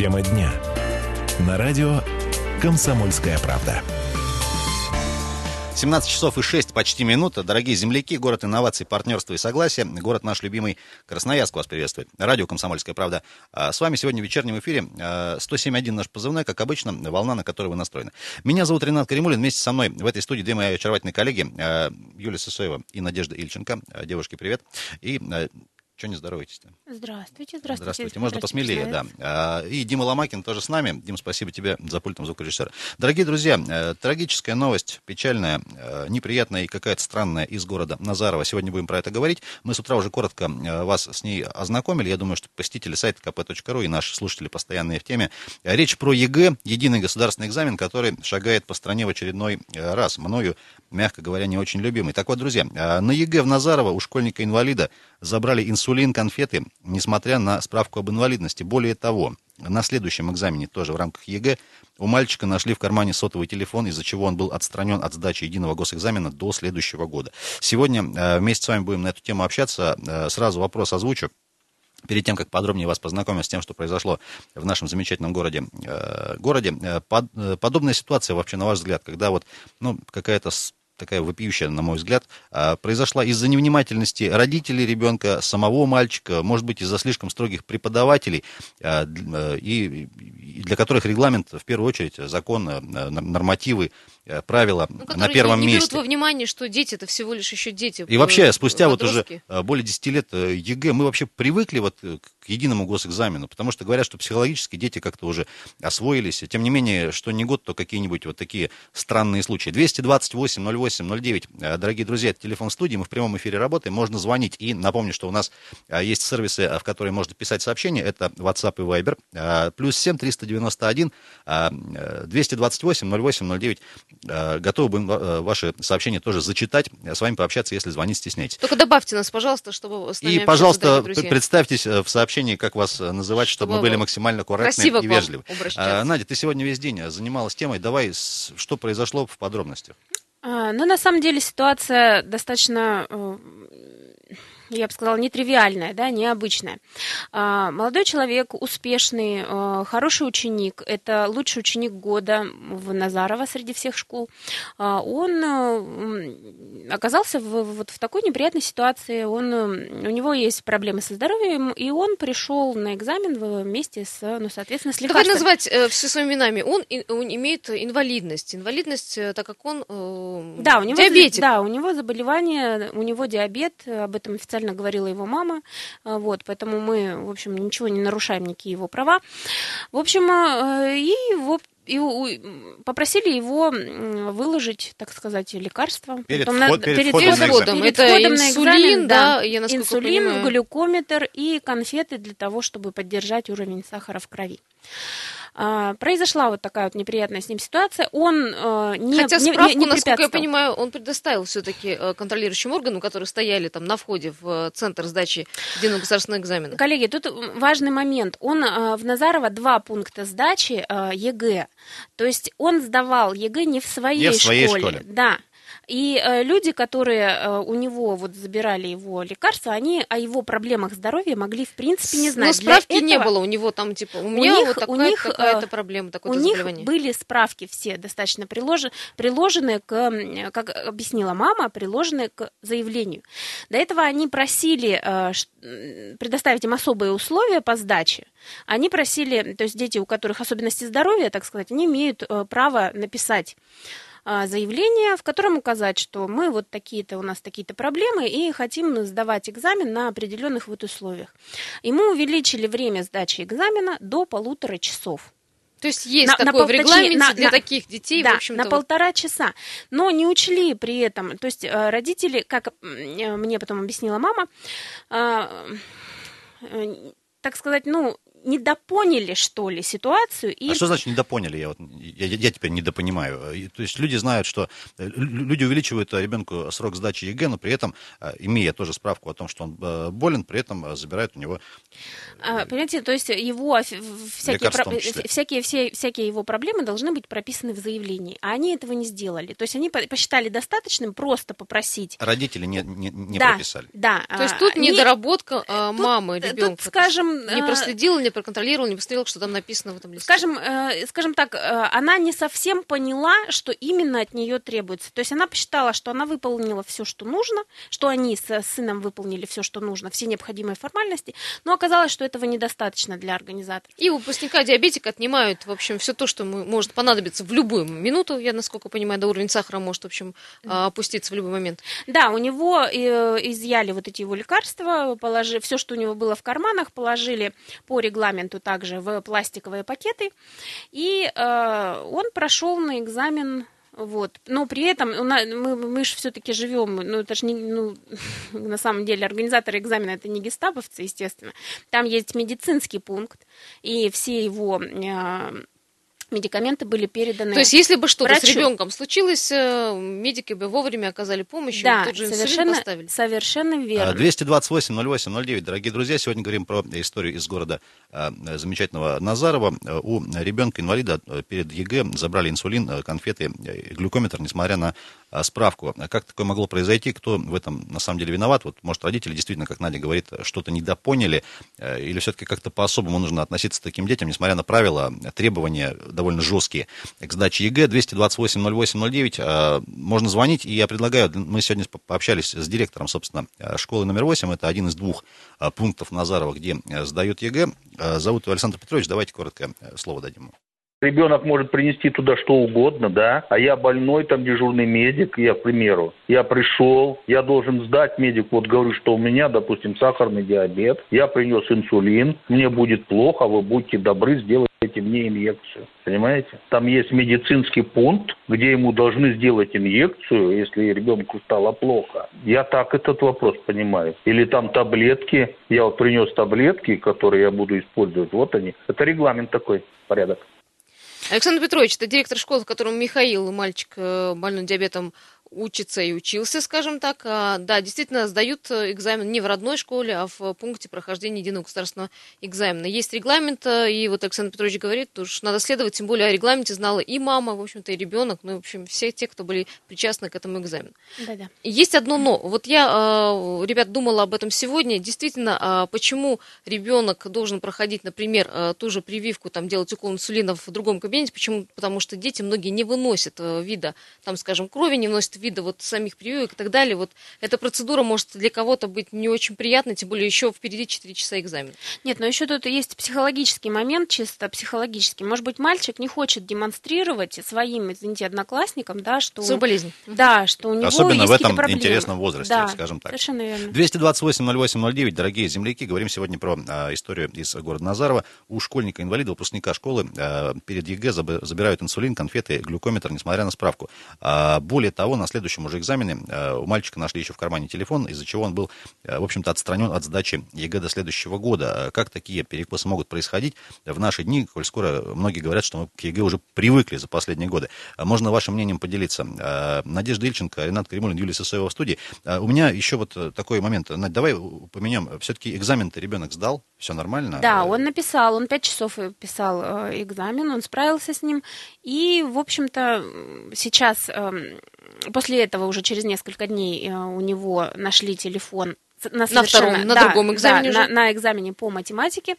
Тема дня. На радио «Комсомольская правда». 17 часов и 6 почти минута. Дорогие земляки, город инноваций, партнерства и согласия. Город наш любимый Красноярск вас приветствует. Радио «Комсомольская правда». А с вами сегодня в вечернем эфире 107.1 наш позывной, как обычно, волна, на которой вы настроены. Меня зовут Ренат Каримулин. Вместе со мной в этой студии две мои очаровательные коллеги Юлия Сысоева и Надежда Ильченко. Девушки, привет. И что не здороваетесь-то? Здравствуйте, здравствуйте. Здравствуйте, можно посмелее, да. А, и Дима Ломакин тоже с нами. Дим, спасибо тебе за пультом звукорежиссера. Дорогие друзья, э, трагическая новость, печальная, э, неприятная и какая-то странная из города Назарова. Сегодня будем про это говорить. Мы с утра уже коротко э, вас с ней ознакомили. Я думаю, что посетители сайта kp.ru и наши слушатели постоянные в теме. Речь про ЕГЭ, единый государственный экзамен, который шагает по стране в очередной раз. Мною, мягко говоря, не очень любимый. Так вот, друзья, на ЕГЭ в Назарова у школьника-инвалида забрали инсулин, конфеты, несмотря на справку об инвалидности. Более того, на следующем экзамене, тоже в рамках ЕГЭ, у мальчика нашли в кармане сотовый телефон, из-за чего он был отстранен от сдачи единого госэкзамена до следующего года. Сегодня э, вместе с вами будем на эту тему общаться. Э, сразу вопрос озвучу. Перед тем, как подробнее вас познакомить с тем, что произошло в нашем замечательном городе, э, городе под, подобная ситуация вообще, на ваш взгляд, когда вот ну, какая-то такая вопиющая, на мой взгляд, а, произошла из-за невнимательности родителей ребенка, самого мальчика, может быть, из-за слишком строгих преподавателей, а, э, и для которых регламент, в первую очередь, закон, э, нормативы Э, правила ну, на первом не, не месте. берут во внимание, что дети это всего лишь еще дети. И вообще, спустя подростки. вот уже э, более 10 лет э, ЕГЭ, мы вообще привыкли вот к единому госэкзамену, потому что говорят, что психологически дети как-то уже освоились. Тем не менее, что не год, то какие-нибудь вот такие странные случаи. 228 08 09. Дорогие друзья, это телефон студии, мы в прямом эфире работаем, можно звонить. И напомню, что у нас есть сервисы, в которые можно писать сообщения, это WhatsApp и Viber. Плюс 7 391 228 08 09 Э, готовы будем э, ваши сообщения тоже зачитать, э, с вами пообщаться, если звонить стесняетесь. Только добавьте нас, пожалуйста, чтобы с нами И, пожалуйста, представьтесь в сообщении, как вас называть, чтобы, чтобы мы были максимально корректны и вежливы. Надя, ты сегодня весь день занималась темой. Давай, что произошло в подробностях? А, ну, на самом деле ситуация достаточно я бы сказала, нетривиальная, да, необычная. Молодой человек, успешный, а, хороший ученик, это лучший ученик года в Назарова среди всех школ, а, он оказался в, вот в такой неприятной ситуации. Он, у него есть проблемы со здоровьем, и он пришел на экзамен вместе с, ну, соответственно, с лекарством. Давай назвать э, все своими именами. Он, он имеет инвалидность. Инвалидность, э, так как он э, да, у него, диабетик. Да, у него заболевание, у него диабет, об этом официально официально говорила его мама, а, вот, поэтому мы, в общем, ничего не нарушаем, никакие его права. В общем, а, и его и попросили его выложить, так сказать, лекарства. Перед, Потом вход, на, перед, перед входом, входом, перед Это входом на инсулин, да, я инсулин, понимаю. глюкометр и конфеты для того, чтобы поддержать уровень сахара в крови. А, произошла вот такая вот неприятная с ним ситуация. Он э, не Хотя справку, не, не насколько я понимаю, он предоставил все-таки э, контролирующим органам, которые стояли там на входе в э, центр сдачи единого государственного экзамена. Коллеги, тут важный момент. Он в Назарова два пункта сдачи ЕГЭ. То есть он сдавал ЕГЭ не в своей, не в своей школе. школе. Да. И э, люди, которые э, у него вот забирали его лекарства, они о его проблемах здоровья могли в принципе не знать. Но справки этого... не было у него там типа у, у меня них, вот такая, у них, такая-то проблема, такое-то у них были справки все достаточно прилож... приложенные к, как объяснила мама, приложенные к заявлению. До этого они просили э, предоставить им особые условия по сдаче. Они просили, то есть дети, у которых особенности здоровья, так сказать, они имеют э, право написать заявление, в котором указать, что мы вот такие-то, у нас такие-то проблемы и хотим сдавать экзамен на определенных вот условиях. Ему увеличили время сдачи экзамена до полутора часов. То есть есть на, такое на в регламенте на, для на, таких детей, да, в общем-то. на полтора часа. Но не учли при этом, то есть э, родители, как э, мне потом объяснила мама, э, так сказать, ну, недопоняли, что ли, ситуацию. И... А что значит недопоняли? Я, вот, я, я теперь недопонимаю. То есть люди знают, что э, люди увеличивают ребенку срок сдачи ЕГЭ, но при этом, э, имея тоже справку о том, что он э, болен, при этом забирают у него... А, понимаете, то есть его всякие, про... всякие, все, всякие его проблемы должны быть прописаны в заявлении, а они этого не сделали. То есть они посчитали достаточным просто попросить... Родители не, не, не да, прописали. Да. То есть тут а, недоработка не... мамы ребенка. Тут, скажем... Не проследила, не не проконтролировал, не посмотрел, что там написано в этом листе. Скажем, э, скажем так, э, она не совсем поняла, что именно от нее требуется. То есть она посчитала, что она выполнила все, что нужно, что они с сыном выполнили все, что нужно, все необходимые формальности, но оказалось, что этого недостаточно для организатора. И у выпускника диабетика отнимают, в общем, все то, что может понадобиться в любую минуту, я насколько понимаю, до уровня сахара может, в общем, а, опуститься в любой момент. Да, у него э, изъяли вот эти его лекарства, положили все, что у него было в карманах, положили по регламенту также в пластиковые пакеты, и э, он прошел на экзамен вот. Но при этом мы, мы же все-таки живем, ну это же не, ну, на самом деле организаторы экзамена это не гестаповцы, естественно. Там есть медицинский пункт, и все его э, медикаменты были переданы. То есть, если бы что-то с ребенком случилось, э, медики бы вовремя оказали помощь, да, тут же совершенно, поставили. Совершенно верно. 228 08 09, дорогие друзья, сегодня говорим про историю из города э, замечательного Назарова. У ребенка-инвалида перед ЕГЭ забрали инсулин, э, конфеты, глюкометр, несмотря на справку. Как такое могло произойти? Кто в этом на самом деле виноват? Вот, может, родители действительно, как Надя говорит, что-то недопоняли, или все-таки как-то по-особому нужно относиться к таким детям, несмотря на правила, требования довольно жесткие к сдаче ЕГЭ. 228-08-09. А, можно звонить, и я предлагаю, мы сегодня пообщались с директором, собственно, школы номер 8. Это один из двух а, пунктов Назарова, где а, сдают ЕГЭ. Зовут его Александр Петрович. Давайте коротко слово дадим ему. Ребенок может принести туда что угодно, да, а я больной, там дежурный медик, я, к примеру, я пришел, я должен сдать медику, вот говорю, что у меня, допустим, сахарный диабет, я принес инсулин, мне будет плохо, вы будьте добры, сделайте мне инъекцию, понимаете? Там есть медицинский пункт, где ему должны сделать инъекцию, если ребенку стало плохо. Я так этот вопрос понимаю. Или там таблетки, я вот принес таблетки, которые я буду использовать, вот они. Это регламент такой, порядок. Александр Петрович, это директор школы, в котором Михаил, мальчик э, больной диабетом, учится и учился, скажем так. А, да, действительно, сдают э, экзамен не в родной школе, а в пункте прохождения единого государственного экзамена. Есть регламент, э, и вот Александр Петрович говорит, уж надо следовать, тем более о регламенте знала и мама, в общем-то, и ребенок, ну, в общем, все те, кто были причастны к этому экзамену. Да-да. Есть одно но. Вот я, э, ребят, думала об этом сегодня. Действительно, а почему ребенок должен проходить, например, ту же прививку, там, делать укол инсулина в другом кабинете? Почему? Потому что дети многие не выносят вида, там, скажем, крови, не выносят вида вот самих прививок и так далее, вот эта процедура может для кого-то быть не очень приятной, тем более еще впереди 4 часа экзамена. Нет, но еще тут есть психологический момент, чисто психологический. Может быть, мальчик не хочет демонстрировать своим, извините, одноклассникам, да, что... Свою болезнь. Да, что у него Особенно есть в этом проблемы. интересном возрасте, да, скажем так. совершенно верно. 228 08 09, дорогие земляки, говорим сегодня про а, историю из города Назарова. У школьника-инвалида, выпускника школы а, перед ЕГЭ забирают инсулин, конфеты, глюкометр, несмотря на справку. А, более того, на следующем уже экзамене а, у мальчика нашли еще в кармане телефон, из-за чего он был, а, в общем-то, отстранен от сдачи ЕГЭ до следующего года. А как такие перекосы могут происходить в наши дни, коль скоро многие говорят, что мы к ЕГЭ уже привыкли за последние годы. Можно вашим мнением поделиться. Надежда Ильченко, Ренат Кремулин, Юлия Сысоева в студии. У меня еще вот такой момент. Надь, давай поменяем. Все-таки экзамен-то ребенок сдал, все нормально? Да, он написал, он пять часов писал э, экзамен, он справился с ним. И, в общем-то, сейчас эм, после этого уже через несколько дней э, у него нашли телефон на, на втором, на да, другом экзамене да, уже? На, на экзамене по математике.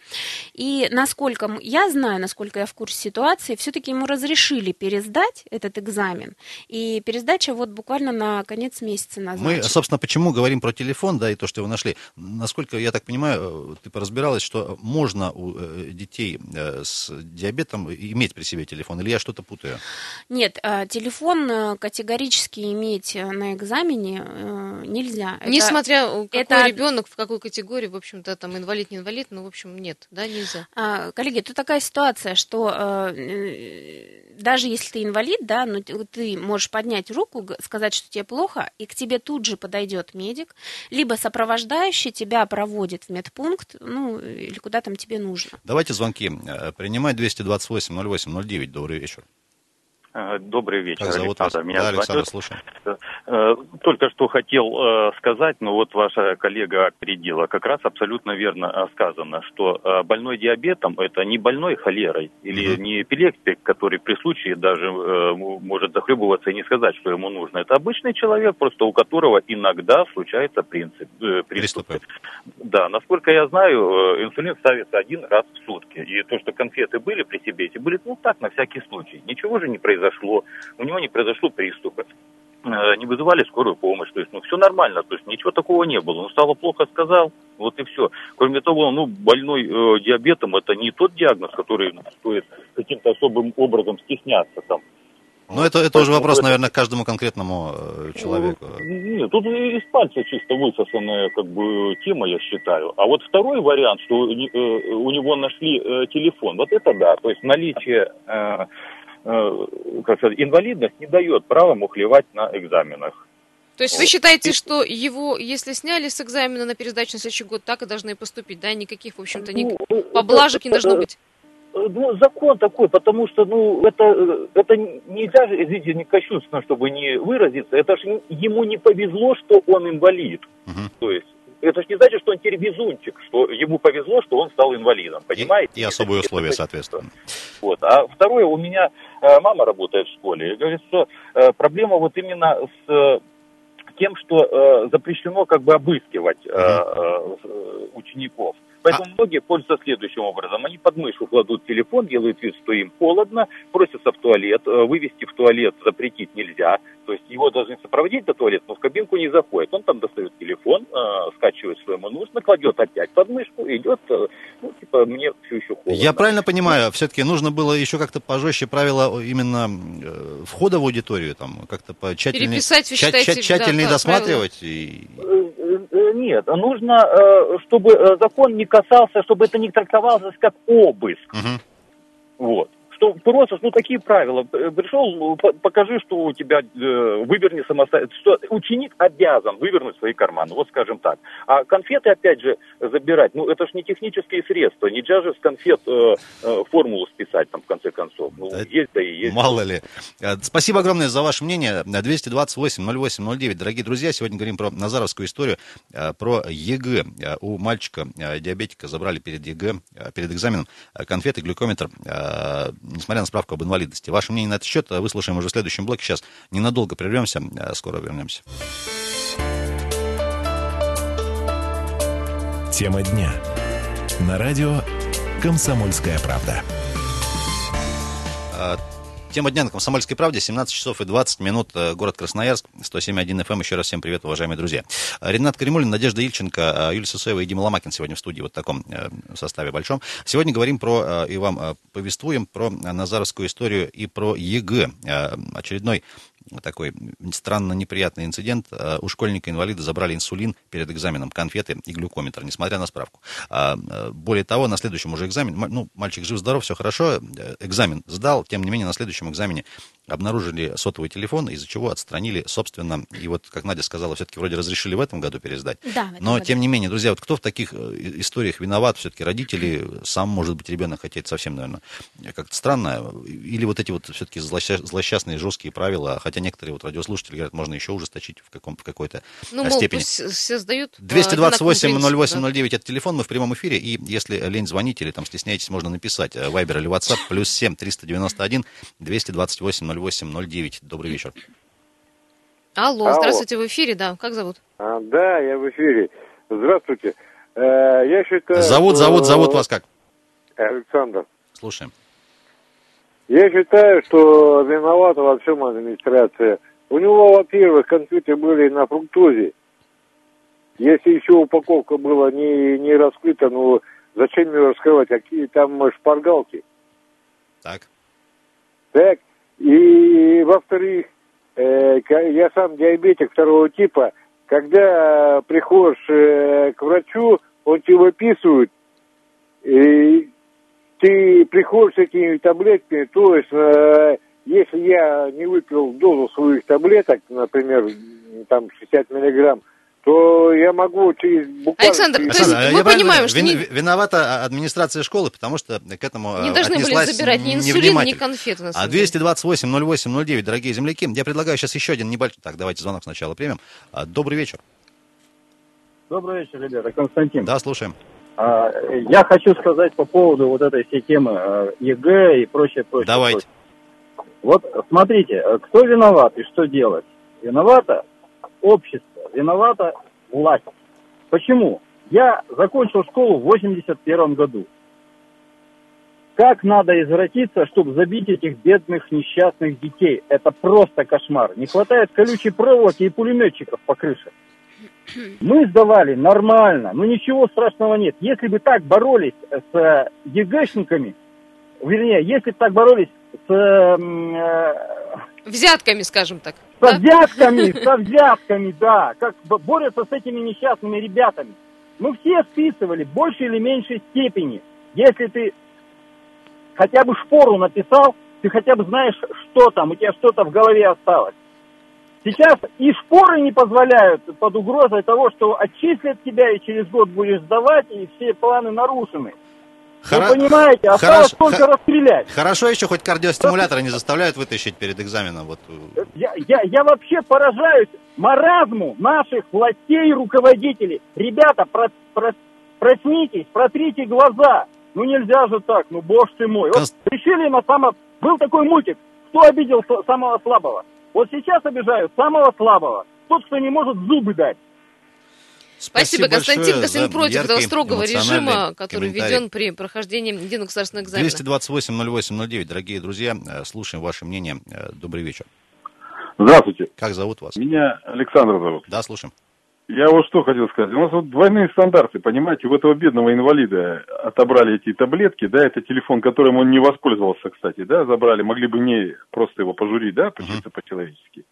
И насколько я знаю, насколько я в курсе ситуации, все-таки ему разрешили пересдать этот экзамен. И пересдача вот буквально на конец месяца назначена. Мы, собственно, почему говорим про телефон, да, и то, что его нашли. Насколько я так понимаю, ты поразбиралась, что можно у э, детей э, с диабетом иметь при себе телефон, или я что-то путаю? Нет, э, телефон категорически иметь на экзамене нельзя. Несмотря это, какой это... ребенок, в какой категории, в общем-то, там инвалид, не инвалид, ну, в общем, нет, да, нельзя. А, коллеги, тут такая ситуация, что э, даже если ты инвалид, да, но ты можешь поднять руку, сказать, что тебе плохо, и к тебе тут же подойдет медик, либо сопровождающий тебя проводит в медпункт, ну, или куда там тебе нужно. Давайте звонки. Э, принимать 228 08 09. Добрый вечер. Э, добрый вечер, Как зовут Александр. вас? Меня да, зовут- Александр, слушаем. Э, Только что хотел э, сказать, но вот ваша коллега опередила. Как раз абсолютно верно э, сказано, что больной диабетом это не больной холерой или не эпилептик, который при случае даже может захлебываться и не сказать, что ему нужно. Это обычный человек, просто у которого иногда случается принцип, приступ. Приступы. Да, насколько я знаю, инсулин ставится один раз в сутки. И то, что конфеты были при себе, эти были, ну так, на всякий случай. Ничего же не произошло, у него не произошло приступа. Э, Не вызывали скорую помощь, то есть, ну, все нормально, то есть, ничего такого не было. Ну, стало плохо, сказал, вот и все. Кроме того, ну, больной э, диабетом это не тот диагноз, который стоит каким-то особым образом стесняться там. Ну, это, это уже вопрос, наверное, к каждому конкретному э, человеку. Нет, тут из пальца чисто высосанная как бы тема, я считаю. А вот второй вариант, что э, у него нашли э, телефон, вот это да. То есть наличие э, э, как сказать, инвалидность не дает права мухлевать на экзаменах. То есть вы считаете, что его, если сняли с экзамена на пересдачу на следующий год, так и должны поступить, да? Никаких, в общем-то, ни... Ну, поблажек не должно быть. Э, Ну, закон такой, потому что, ну, это, э, это нельзя же, извините, не кощунственно, чтобы не выразиться, это же ему не повезло, что он инвалид. Мгм. То есть, это же не значит, что он теперь везунчик, что ему повезло, что он стал инвалидом, понимаете? И, и особые Это- условия, это- соответственно. Вот. А второе, у меня э, мама работает в школе, и говорит, что э, проблема вот именно с э, тем, что запрещено как бы обыскивать э, учеников. Поэтому многие пользуются следующим образом. Они под мышку кладут телефон, делают вид, что им холодно, просятся в туалет. Э, Вывести в туалет запретить нельзя. То есть его должны сопроводить до туалета, но в кабинку не заходит. Он там достает телефон, э, скачивает, что ему нужно, кладет опять под мышку, идет, э, ну, типа, мне все еще холодно. Я правильно понимаю, все-таки нужно было еще как-то пожестче правила именно входа в аудиторию, там, как-то по тщательнее, тщательнее да, досматривать. И... Нет, нужно, э, чтобы э, закон не касался, чтобы это не трактовалось как обыск. Мгм. Вот. Что просто, ну, такие правила. Э, Пришел, ну, по- покажи, что у тебя, э, выверни самостоятельно. Что ученик обязан вывернуть свои карманы, вот скажем так. А конфеты, опять же, забирать, ну, это ж не технические средства. Нельзя же с конфет э, э, формулу списать, там, в конце концов. Ну, Да есть, да и есть. Мало ли. Э, Спасибо огромное за ваше мнение. 228-08-09. Дорогие друзья, сегодня говорим про Назаровскую историю, э, про ЕГЭ. Э, У мальчика э, диабетика забрали перед ЕГЭ, э, перед экзаменом э, конфеты, глюкометр, э, несмотря на справку об инвалидности. Ваше мнение на этот счет выслушаем уже в следующем блоке. Сейчас ненадолго прервемся, э, скоро вернемся. Тема дня. На радио «Комсомольская правда». Тема дня на «Комсомольской правде», 17 часов и 20 минут, э, город Красноярск, 107.1 FM. Еще раз всем привет, уважаемые друзья. А, Ренат Каримулин, Надежда Ильченко, а, Юлия Сысоева и Дима Ломакин сегодня в студии, вот в таком э, составе большом. Сегодня говорим про, э, и вам э, повествуем про Назаровскую историю и про ЕГЭ. Э, Очередной такой странно неприятный инцидент. Э, У школьника-инвалида забрали инсулин перед экзаменом, конфеты и глюкометр, несмотря на справку. А, э, Более того, на следующем уже экзамене, м- ну, мальчик жив-здоров, все хорошо, э, экзамен сдал, тем не менее, на следующем экзамене обнаружили сотовый телефон, из-за чего отстранили, собственно, и вот, как Надя сказала, все-таки вроде разрешили в этом году пересдать. Да, Но, году. тем не менее, друзья, вот кто в таких э, историях виноват? Все-таки родители, сам, может быть, ребенок, хотя это совсем, наверное, как-то странно. Или вот эти вот все-таки злосчастные жесткие правила, хотя некоторые вот радиослушатели говорят, можно еще ужесточить в, каком, в какой-то Ну, э, мол, степени. пусть все сдают. по одинаковому 228 принципу, 08 да. 09 это телефон, мы в прямом эфире, и если лень звонить или там стесняетесь, можно написать э, Вайбер или WhatsApp, плюс 7 391 228 08 09. Добрый вечер. Алло, Алло. здравствуйте, в эфире, да. Как зовут? А, да, я в эфире. Здравствуйте. Э, я считаю... Зовут, зовут, зовут вас как? Александр. Слушаем. Я считаю, что виновата во всем администрация. У него, во-первых, конфеты были на фруктозе. Если еще упаковка была не, не раскрыта, ну зачем ее раскрывать? Какие там шпаргалки? Так. Так, и во-вторых, э, я сам диабетик второго типа, когда приходишь э, к врачу, он тебе выписывает, и ты приходишь с этими таблетками, то есть, э, если я не выпил дозу своих таблеток, например, там 60 миллиграмм, то я могу через буквально... Александр, через- то есть Александр, мы понимаем, что вин- не- виновата администрация школы, потому что к этому э, Не должны были забирать ни инсулин, ни конфеты. На А самом деле. 228 08 09, дорогие земляки, я предлагаю сейчас еще один небольшой... Так, давайте звонок сначала примем. А, Добрый вечер. Добрый вечер, ребята. Константин. Да, слушаем. А, Я хочу сказать по поводу вот этой всей темы э, ЕГЭ и прочее, прочее. Давайте. прочее. Вот смотрите, э, кто виноват и что делать? Виновато общество, виновата власть. Почему? Я закончил школу в 81 году. Как надо извратиться, чтобы забить этих бедных несчастных детей? Это просто кошмар. Не хватает колючей проволоки и пулеметчиков по крыше. Мы сдавали нормально, но ничего страшного нет. Если бы так боролись с э, ЕГЭшниками, вернее, если бы так боролись с, м, э, Взятками, скажем так. Со взятками, со взятками, да, как борются с этими несчастными ребятами. Мы все списывали в большей или меньшей степени. Если ты хотя бы шпору написал, ты хотя бы знаешь, что там, у тебя что-то в голове осталось. Сейчас и шпоры не позволяют под угрозой того, что отчислят тебя и через год будешь сдавать, и все планы нарушены. Хоро- Вы понимаете, осталось хорошо- только хо- расстрелять. Хорошо еще хоть кардиостимуляторы не заставляют вытащить перед экзаменом. Вот. э, Я, я, я вообще поражаюсь маразму наших властей и руководителей. Ребята, про- про- проснитесь, протрите глаза. Ну нельзя же так, ну боже ты мой. Вот Конст- решили на само... Был такой мультик, кто обидел самого слабого? Вот сейчас обижают самого слабого. Тот, кто не может зубы дать. Спасибо, Константин большое Косин против этого строгого режима, который введен при прохождении единого государственного экзамена. 228 08 09, дорогие друзья, э, слушаем ваше мнение. Э, Добрый вечер. Здравствуйте. Как зовут вас? Меня Александр зовут. Да, слушаем. Я вот что хотел сказать. У нас вот двойные стандарты, понимаете, у этого бедного инвалида отобрали эти таблетки, да, это телефон, которым он не воспользовался, кстати, да, забрали, могли бы не просто его пожурить, да, чисто по-человечески.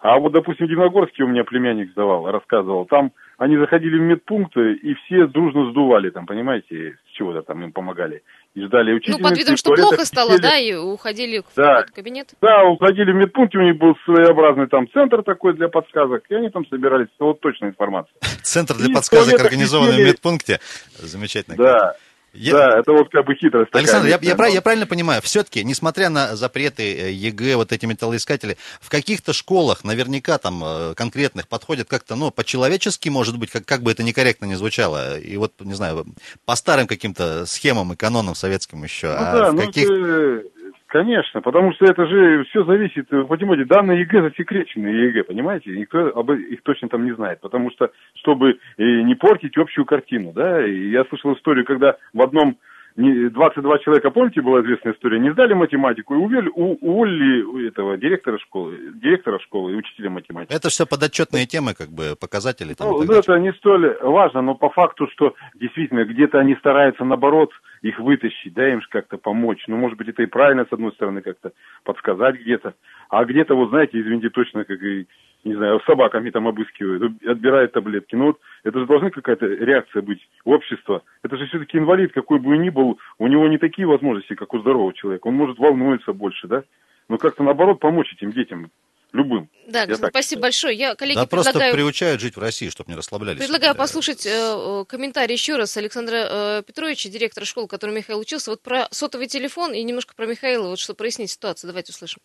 А вот, допустим, в Дивногорске у меня племянник сдавал, рассказывал, там они заходили в медпункты, и все дружно сдували там, понимаете, с чего-то там им помогали. И ждали Ну, учительницы. под видом, что плохо стало, да, и уходили в Да. в кабинет. Да, уходили в медпункте, у них был своеобразный там центр такой для подсказок, и они там собирались, вот точная информация. Центр для И подсказок, организованный в медпункте. Замечательно. Да, Я- да, это вот как бы хитрость такая. Александр, я, я я правильно понимаю, все-таки, несмотря на запреты э, ЕГЭ, вот эти металлоискатели, в каких-то школах наверняка там э, конкретных подходят как-то, ну, по-человечески, может быть, как, как бы это некорректно не звучало, и вот, не знаю, по старым каким-то схемам и канонам советским еще, Ну а да, в ну каких... это, конечно, потому что это же все зависит, вы понимаете, данные ЕГЭ засекречены, ЕГЭ, понимаете, никто об э- их точно там не знает, потому что, чтобы э, не портить общую картину, да, и я слышал историю, когда в одном не- 22 человека, помните, была известная история, не сдали математику и увели, у, уволили у этого директора школы, директора школы и учителя математики. Это все подотчетные темы, как бы, показатели. Там, Ну, ну, это не столь важно, но по факту, что действительно где-то они стараются, наоборот, их вытащить, да, им же как-то помочь. Ну, может быть, это и правильно, с одной стороны, как-то подсказать где-то. А где-то, вот знаете, извините, точно, как и, не знаю, собаками там обыскивают, отбирают таблетки. Ну, вот это же должна какая-то реакция быть общества. Это же все-таки инвалид, какой бы он ни был, у него не такие возможности, как у здорового человека. Он может волнуется больше, да? Но как-то, наоборот, помочь этим детям, любым. Да, Я Государь, так спасибо большое. Я, коллеги, Да просто предлагаю... приучают жить в России, чтобы не расслаблялись. Предлагаю Да. послушать э, э, комментарий еще раз Александра э, Петровича, директора школы, в которой Михаил учился, вот про сотовый телефон и немножко про Михаила, вот чтобы прояснить ситуацию. Давайте услышим.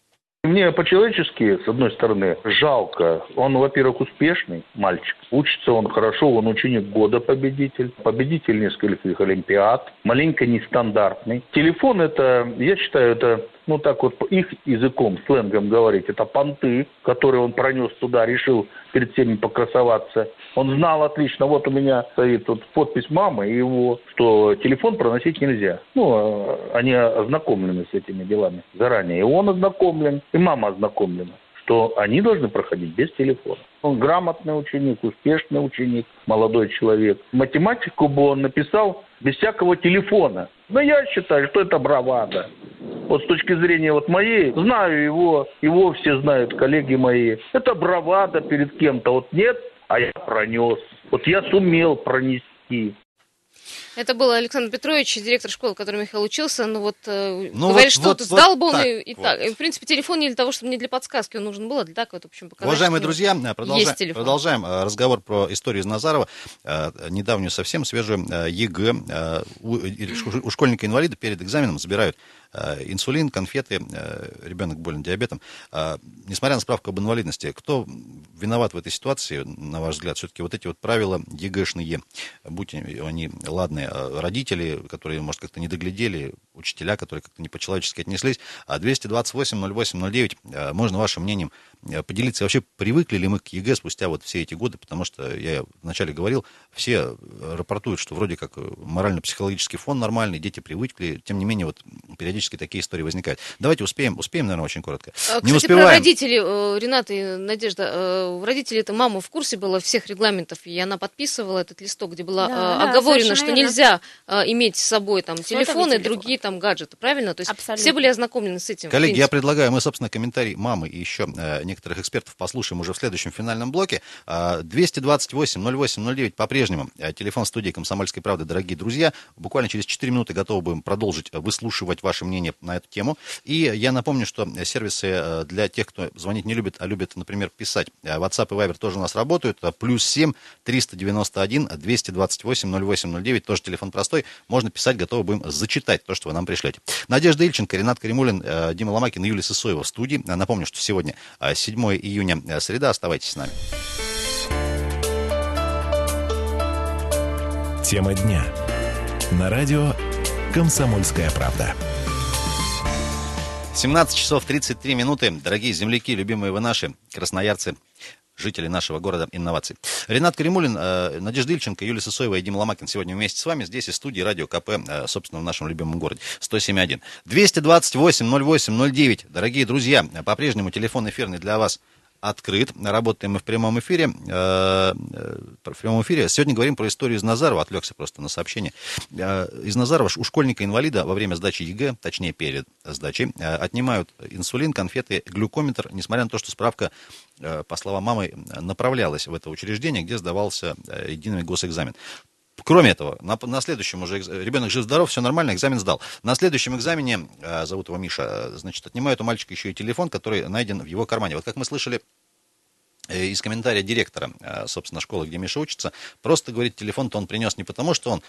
Мне по-человечески, с одной стороны, жалко. Он, во-первых, успешный мальчик. Учится он хорошо, он ученик года победитель. Победитель нескольких олимпиад. Маленько нестандартный. Телефон это, я считаю, это, ну так вот, их языком, сленгом говорить, это понты, которые он пронес туда, решил перед всеми покрасоваться. Он знал отлично, вот у меня стоит тут подпись мамы и его, что телефон проносить нельзя. Ну, а, они ознакомлены с этими делами заранее. И он ознакомлен, и мама ознакомлена, что они должны проходить без телефона. Он грамотный ученик, успешный ученик, молодой человек. Математику бы он написал без всякого телефона. Но я считаю, что это бравада. Вот с точки зрения вот моей, знаю его, его все знают, коллеги мои. Это бравада перед кем-то. Вот нет, а я пронес. Вот я сумел пронести. Это был Александр Петрович, директор школы, в которой Михаил учился. Ну вот, э, Ну говорит, вот- что вот- вот, сдал бы он вот и, так и вот. так. И, в принципе, телефон не для того, чтобы не для подсказки он нужен был, а для так вот, в общем, показать, Уважаемые друзья, э, продолжаем, продолжаем э, разговор про историю из Назарова, недавнюю совсем свежую ЕГЭ. У у школьника-инвалида перед экзаменом забирают инсулин, конфеты, ребенок болен диабетом. Несмотря на справку об инвалидности, кто виноват в этой ситуации, на ваш взгляд? Все-таки вот эти вот правила ЕГЭшные, будь они ладные, э, родители, которые, может, как-то не доглядели, учителя, которые как-то не по-человечески отнеслись. А 228 08 09, э, можно вашим мнением поделиться. Вообще, привыкли ли мы к ЕГЭ спустя вот все эти годы? Потому что, я вначале говорил, все э, рапортуют, что вроде как э, морально-психологический фон нормальный, дети привыкли. Тем не менее, вот периодически такие истории возникают. Давайте успеем, успеем, наверное, очень коротко. А, не Кстати, про успеваем. родителей, э, Рената и Надежда, э, родители это мама в курсе была всех регламентов, и она подписывала этот листок, где было Да, э, да, оговорено, совершенно что верно. нельзя э, иметь с собой там телефоны телефон. другие там гаджеты, правильно? То есть Абсолютно. все были ознакомлены с этим. Коллеги, я предлагаю, мы, собственно, комментарий мамы и еще э, некоторых экспертов послушаем уже в следующем финальном блоке. А, 228 08 09 по-прежнему. Э, Телефон студии «Комсомольской правды». Дорогие друзья, буквально через 4 минуты готовы будем продолжить э, выслушивать ваше мнение на эту тему. И я напомню, что сервисы э, для тех, кто звонить не любит, а любит, например, писать. Э, WhatsApp и Viber тоже у нас работают. Э, Плюс 7 391 228 08 09. Тоже телефон простой. Можно писать, готовы будем зачитать то, что вы нам пришлете. Надежда Ильченко, Ренат Каримулин, э, Дима Ломакин и Юлия Сысоева в студии. Э, Напомню, что сегодня э, 7 июня, э, среда. Оставайтесь с нами. Тема дня. На радио «Комсомольская правда». 17 часов 33 минуты. Дорогие земляки, любимые вы наши, красноярцы, жители нашего города инноваций. Ренат Каримулин, э, Надежда Ильченко, Юлия Сысоева и Дима Ломакин сегодня вместе с вами здесь из студии Радио КП, э, собственно, в нашем любимом городе. 107.1. 228 08 09. Дорогие друзья, по-прежнему телефон эфирный для вас открыт. Работаем мы в прямом эфире. э, э, В прямом эфире. Сегодня говорим про историю из Назарова. Отвлекся просто на сообщение. Э, Из Назарова у школьника-инвалида во время сдачи ЕГЭ, точнее перед сдачей, отнимают инсулин, конфеты, глюкометр, несмотря на то, что справка, по словам мамы, направлялась в это учреждение, где сдавался единый госэкзамен. Кроме этого, на, на следующем уже ребенок жив-здоров, все нормально, экзамен сдал. На следующем экзамене, э, зовут его Миша, э, значит, отнимают у мальчика еще и телефон, который найден в его кармане. Вот как мы слышали э, из комментария директора, собственно, школы, где Миша учится, просто говорит, телефон-то он принес не потому, что он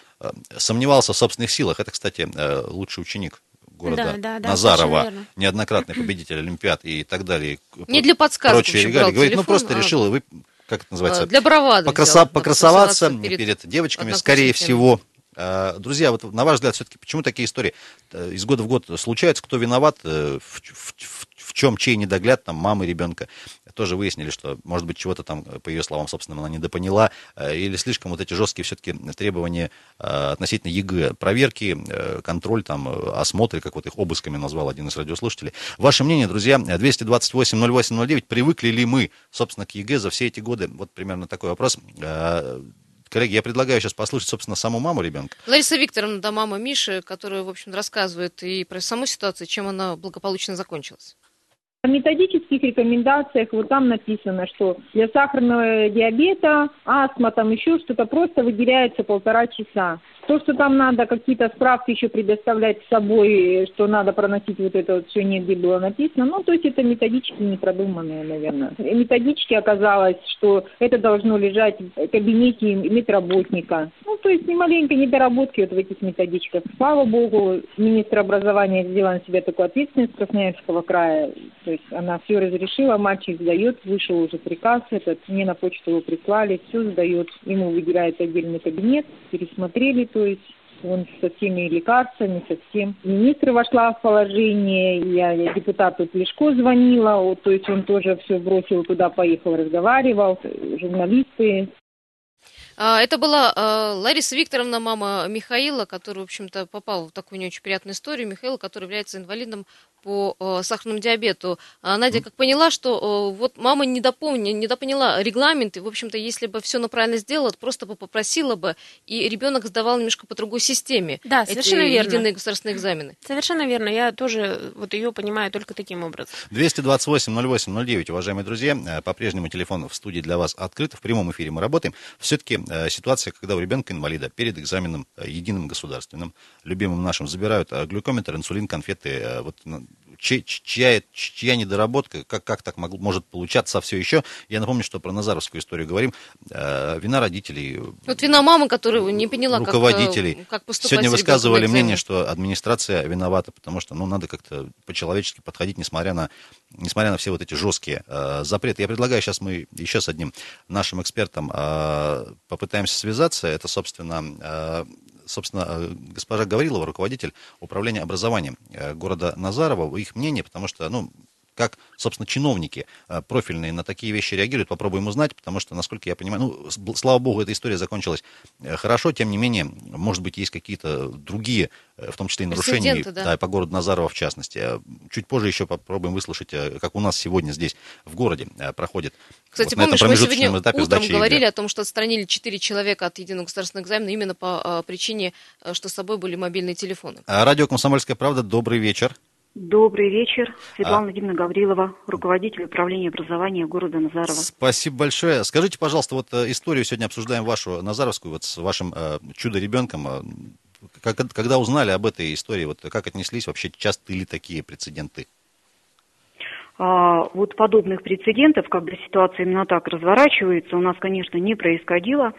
сомневался в собственных силах. Это, кстати, лучший ученик города Да, да, да, Назарова, неоднократный победитель Олимпиад и так далее. Не для подсказок Прочие регалии. Говорит, ну телефон, просто а- решил, вы, как это называется, Э, Для бравады покраса- взял, покрасоваться покрасоваться перед, девочками, скорее всего. Э, Друзья, вот на ваш взгляд, все-таки почему такие истории э, из года в год случаются? Кто виноват? В, в- в- в чем чей недогляд, там, мамы ребенка? Тоже выяснили, что, может быть, чего-то там, по ее словам, собственно, она недопоняла. э, Или слишком вот эти жесткие все-таки требования э, относительно ЕГЭ. Проверки, э, контроль, там, э, осмотр, как вот их обысками назвал один из радиослушателей. Ваше мнение, друзья, 228 08 09. Привыкли ли мы, собственно, к ЕГЭ за все эти годы? Вот примерно такой вопрос. Коллеги, я предлагаю сейчас послушать, собственно, саму маму ребенка. Лариса Викторовна, да, мама Миши, которая, в общем, рассказывает и про саму ситуацию, чем она благополучно закончилась. В методических рекомендациях вот там написано, что для сахарного диабета, астма, там еще что-то, просто выделяется полтора часа. То, что там надо какие-то справки еще предоставлять с собой, что надо проносить вот это вот все нигде было написано, ну, то есть это методически непродуманные, наверное. Методички оказалось, что это должно лежать в кабинете медработника. Ну, то есть ни маленькой недоработки вот в этих методичках. Слава богу, министр образования сделал на себя такую ответственность Красноярского края. То есть она все разрешила, мальчик сдает, вышел уже приказ этот, мне на почту его прислали, все сдает. Ему выделяется отдельный кабинет, пересмотрели, то есть он со всеми лекарствами, со всем. Министр вошла в положение, я депутату Плешко звонила, то есть он тоже все бросил туда, поехал, разговаривал, журналисты, Это была а, Лариса Викторовна, мама Михаила, который, в общем-то, попал в такую не очень приятную историю. Михаил, который является инвалидом по э, сахарному диабету. А Надя как поняла, что вот мама не допомни, не допоняла регламент, и, в общем-то, если бы все правильно сделала, то просто бы попросила бы, и ребенок сдавал немножко по другой системе. Да, эти совершенно верно. единые государственные экзамены. Совершенно верно. Я тоже э, вот ее понимаю только таким образом. 228 08 09, уважаемые друзья. Э, По-прежнему телефон в студии для вас открыт. В прямом эфире мы работаем. Все-таки ситуация, когда у ребенка-инвалида перед экзаменом э, единым государственным, любимым нашим, забирают э, глюкометр, инсулин, конфеты, э, вот ну, чья, чья, чья недоработка, как, как так могло, может получаться все еще. Я напомню, что про Назаровскую историю говорим. Э, вина родителей, Вот вина мамы, которая не поняла, как, э, руководителей. как поступать Сегодня высказывали мнение, что администрация виновата, потому что ну, надо как-то по-человечески подходить, несмотря на, несмотря на все вот эти жесткие э, запреты. Я предлагаю сейчас мы еще с одним нашим экспертом э, попытаемся связаться. Это, собственно, э, собственно, э, госпожа Гаврилова, руководитель управления образованием э, города Назарова, их мнение, потому что, ну, как, собственно, чиновники э, профильные на такие вещи реагируют, попробуем узнать, потому что, насколько я понимаю, ну, слава богу, эта история закончилась э, хорошо, тем не менее, может быть, есть какие-то другие, э, в том числе и нарушения, да. и по городу Назарова в частности. Чуть позже еще попробуем выслушать, как у нас сегодня здесь в городе проходит Кстати, вот помнишь, мы сегодня этапе утром говорили ЕГЭ. о том, что отстранили 4 человека от единого государственного экзамена именно по причине, что с собой были мобильные телефоны. А, Радио «Комсомольская правда», добрый вечер. Добрый вечер. Светлана А. Владимировна Гаврилова, руководитель управления образования города Назарова. Спасибо большое. Скажите, пожалуйста, вот э, историю сегодня обсуждаем вашу Назаровскую, вот с вашим э, чудо-ребенком. Э, как- когда узнали об этой истории, вот как отнеслись, вообще часто ли такие прецеденты? А, вот подобных прецедентов, когда ситуация именно так разворачивается, у нас, конечно, не происходило.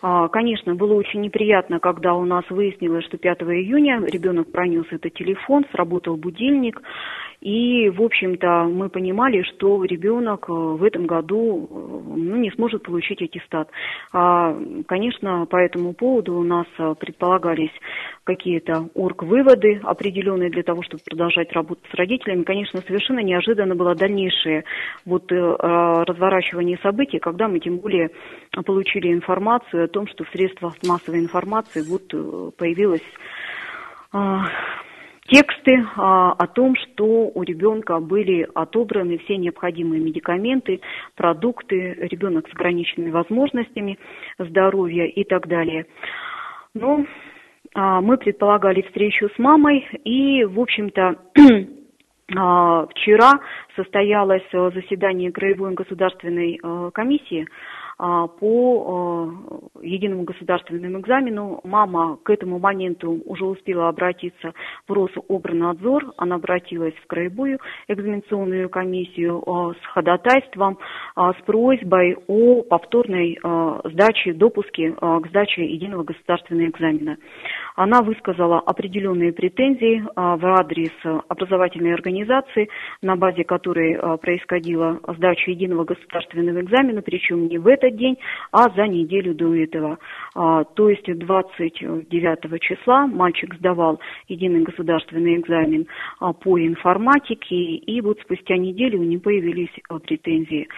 А, конечно, было очень неприятно, когда у нас выяснилось, что 5 июня ребенок пронес этот телефон, сработал будильник, и, в общем-то, мы понимали, что ребенок э, в этом году э, ну, не сможет получить аттестат. А, конечно, по этому поводу у нас э, предполагались какие-то орг-выводы определенные для того, чтобы продолжать работу с родителями. Конечно, совершенно неожиданно было дальнейшее вот, э, э, разворачивание событий, когда мы тем более получили информацию о том, что в средствах массовой информации вот, э, появилась а, тексты а, о том, что у ребенка были отобраны все необходимые медикаменты, продукты, ребенок с ограниченными возможностями здоровья и так далее. Ну, а, мы предполагали встречу с мамой, и, в общем-то, а, вчера состоялось э, заседание Краевой государственной э, комиссии. а, по э, единому государственному экзамену. Мама к этому моменту уже успела обратиться в Рособрнадзор, она обратилась в Краевую экзаменационную комиссию э, с ходатайством, с просьбой о повторной сдаче, допуске к сдаче единого государственного экзамена. Она высказала определенные претензии в адрес образовательной организации, на базе которой происходила сдача единого государственного экзамена, причем не в этот день, а за неделю до этого. А, То есть 29 числа мальчик сдавал единый государственный экзамен а, по информатике, и вот спустя неделю у него появились а, претензии,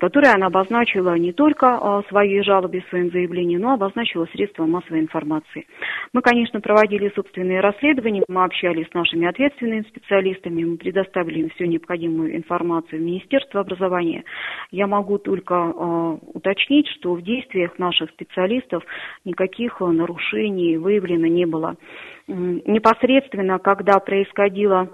которые она обозначила не только а, своей жалобе, в своем но обозначила средства массовой информации. Мы, конечно, проводили собственные расследования, мы общались с нашими ответственными специалистами, мы предоставили им всю необходимую информацию в Министерство образования. Я могу только уточнить, что в действиях наших специалистов никаких э, нарушений выявлено не было. Непосредственно, когда происходило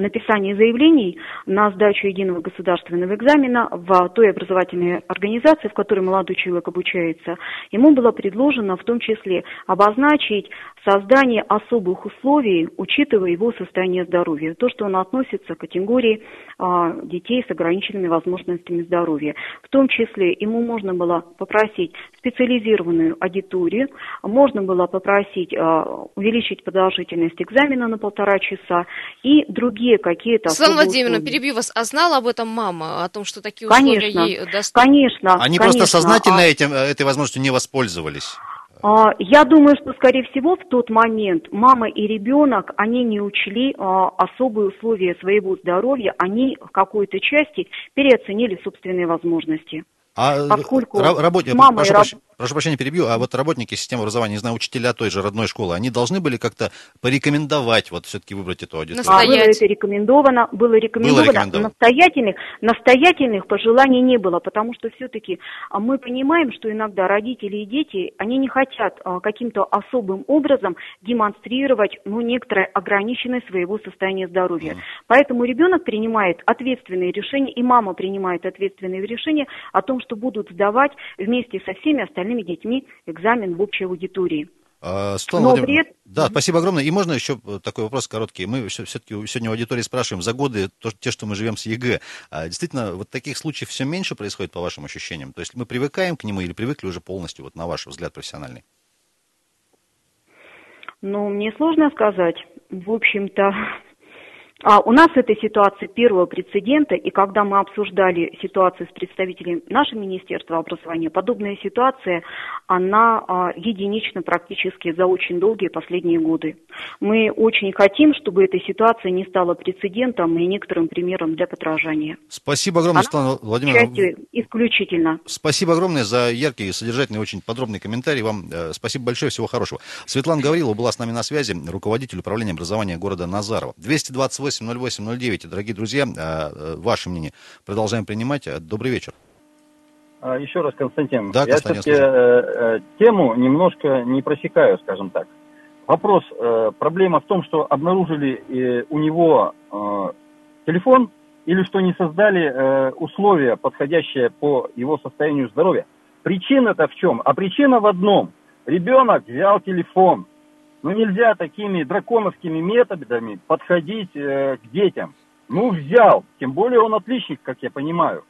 написание заявлений на сдачу единого государственного экзамена в той образовательной организации, в которой молодой человек обучается, ему было предложено в том числе обозначить создание особых условий, учитывая его состояние здоровья. То, что он относится к категории а, детей с ограниченными возможностями здоровья. В том числе ему можно было попросить специализированную аудиторию, можно было попросить а, увеличить продолжительность экзамена на полтора часа и другие какие-то Светлана Владимировна, условия. перебью вас. А знала об этом мама? О том, что такие условия Конечно, ей доступны? конечно. Они конечно. просто сознательно А- этим, э, этой возможностью не воспользовались. А, Я думаю, что, скорее всего, в тот момент мама и ребенок, они не учли а, особые условия своего здоровья, они в какой-то части переоценили собственные возможности. А Поскольку ра- работни- с мамой прошу, раб- прощ- прошу прощения, перебью, а вот работники системы образования, не знаю, учителя той же родной школы, они должны были как-то порекомендовать, вот все-таки выбрать эту аудиторию? А было это рекомендовано, было рекомендовано, рекомендовано. настоятельных, настоятельных пожеланий не было, потому что все-таки мы понимаем, что иногда родители и дети, они не хотят а, каким-то особым образом демонстрировать, ну, некоторое ограниченность своего состояния здоровья. Поэтому ребенок принимает ответственные решения, и мама принимает ответственные решения о том, что что будут сдавать вместе со всеми остальными детьми экзамен в общей аудитории. Светлана Но Владимировна, вред- Да, спасибо огромное. И можно еще такой вопрос короткий? Мы все-таки сегодня в аудитории спрашиваем за годы, то, те, что мы живем с ЕГЭ. А, действительно, вот таких случаев все меньше происходит, по вашим ощущениям? То есть мы привыкаем к нему или привыкли уже полностью, вот на ваш взгляд профессиональный? Ну, мне сложно сказать. В общем-то, а у нас этой ситуации первого прецедента, и когда мы обсуждали ситуацию с представителями нашего Министерства образования, подобная ситуация, она а, единична практически за очень долгие последние годы. Мы очень хотим, чтобы эта ситуация не стала прецедентом и некоторым примером для подражания. Спасибо огромное, Светлана Владимировна. счастью, исключительно. Спасибо огромное за яркий, содержательный, очень подробный комментарий. Вам э, спасибо большое, всего хорошего. Светлана Гаврилова была с нами на связи, руководитель управления образования города Назарова. 228-08-09, дорогие друзья, э, э, ваше мнение продолжаем принимать. Э, Добрый вечер. А, Еще раз, Константин, Да, я Константин, все-таки э, э, тему немножко не просекаю, скажем так. Вопрос, проблема в том, что обнаружили у него телефон или что не создали условия, подходящие по его состоянию здоровья. Причина-то в чем? А причина в одном. Ребенок взял телефон. Ну нельзя такими драконовскими методами подходить э, к детям. Ну взял, тем более он отличник, как я понимаю.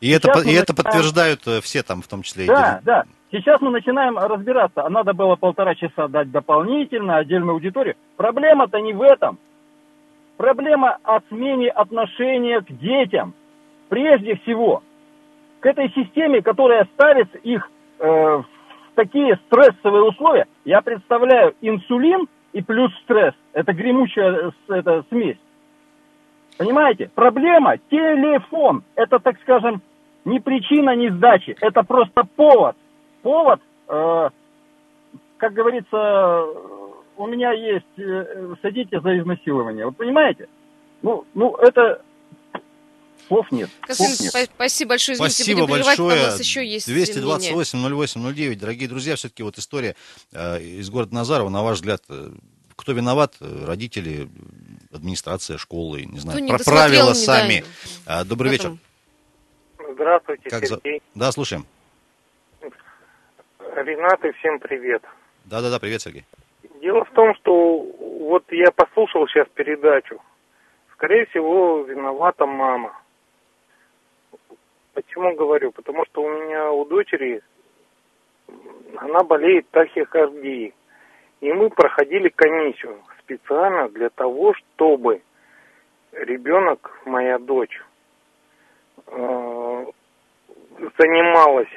И это, Сейчас мы и это начинаем- подтверждают э, все там, в том числе и Да, дети. да. Сейчас мы начинаем разбираться. А надо было полтора часа дать дополнительно отдельную аудиторию. Проблема-то не в этом. Проблема о смене отношения к детям. Прежде всего, к этой системе, которая ставит их э, в такие стрессовые условия. Я представляю инсулин и плюс стресс. Это гремучая это, смесь. Понимаете? Проблема – телефон. Это, так скажем, не причина не сдачи. Это просто повод. Повод, э, как говорится, у меня есть, э, садите за изнасилование. Вы понимаете? Ну, ну это слов нет. Слов нет. спа- спасибо большое. Извините, Спасибо большое. у нас еще есть мнение. 228-08-09. Дорогие друзья, все-таки вот история э, из города Назарова, на ваш взгляд, э, кто виноват? Родители, администрация школы, не знаю, Кто про правила не сами. да, А, Добрый вечер. Потом. Здравствуйте, Как за- Сергей. Да, слушаем. Ренат и всем привет. Да-да-да, привет, Сергей. Дело в том, что вот я послушал сейчас передачу. Скорее всего, виновата мама. Почему говорю? Потому что у меня у дочери она болеет тахикардией. И мы проходили комиссию специально для того, чтобы ребенок, моя дочь, э, занималась,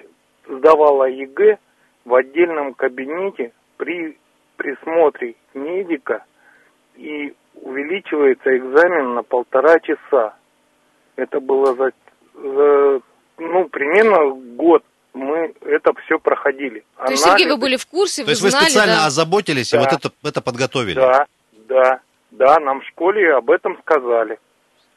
сдавала ЕГЭ в отдельном кабинете при присмотре медика и увеличивается экзамен на полтора часа. Это было за, за, ну, примерно год мы это все проходили. То есть, Сергей, вы были в курсе, То вы есть вы знали, специально да? озаботились и Да. вот это, это подготовили? Да, да, да, нам в школе об этом сказали.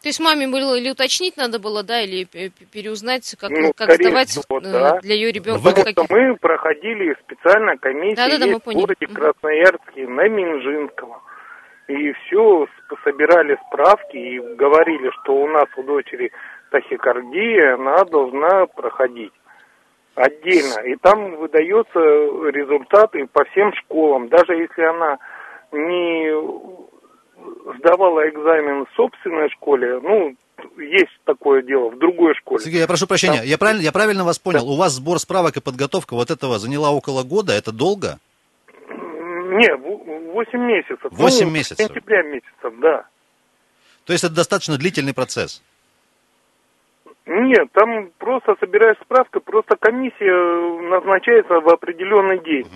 То есть маме было или уточнить надо было, да, или переузнать, как, Ну, как сдавать всего, э, да. для ее ребенка. Вы- Потому что мы проходили специально комиссию Да-да-да, мы есть в городе. Красноярске на Минжинского. И все, собирали справки и говорили, что у нас у дочери тахикардия, она должна проходить отдельно. И там выдаются результаты по всем школам. Даже если она не сдавала экзамен в собственной школе, ну, есть такое дело в другой школе. Сергей, я прошу прощения, Там- я правильно, я правильно вас понял? У вас сбор справок и подготовка вот этого заняла около года, это долго? Не, в- 8 месяцев. Восемь Ну, месяцев. Сентября месяцев, да. То есть это достаточно длительный процесс? Нет, там просто собираешь справку, просто комиссия назначается в определенный день.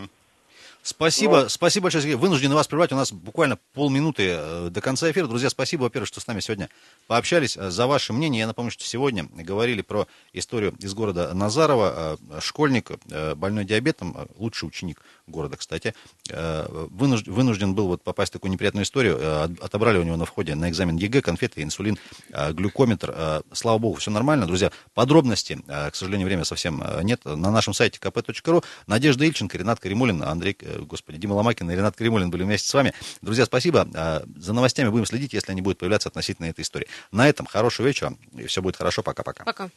Спасибо, Ну. спасибо большое, Сергей. Вынуждены вас прервать. У нас буквально полминуты э, до конца эфира. Друзья, спасибо, во-первых, что с нами сегодня пообщались. Э, За ваше мнение. Я напомню, что сегодня говорили про историю из города Назарова. Э, Школьник, больной диабетом, лучший ученик города, кстати, вынуж- вынужден был вот попасть в такую неприятную историю. От- Отобрали у него на входе на экзамен ЕГЭ конфеты, инсулин, глюкометр. Слава богу, все нормально. Друзья, подробности, к сожалению, время совсем нет. На нашем сайте kp.ru Надежда Ильченко, Ренат Каримулин, Андрей, господи, Дима Ломакин и Ренат Каримулин были вместе с вами. Друзья, спасибо. Э, За новостями будем следить, если они будут появляться относительно этой истории. На этом хорошего вечера. И все будет хорошо. Пока-пока. Пока.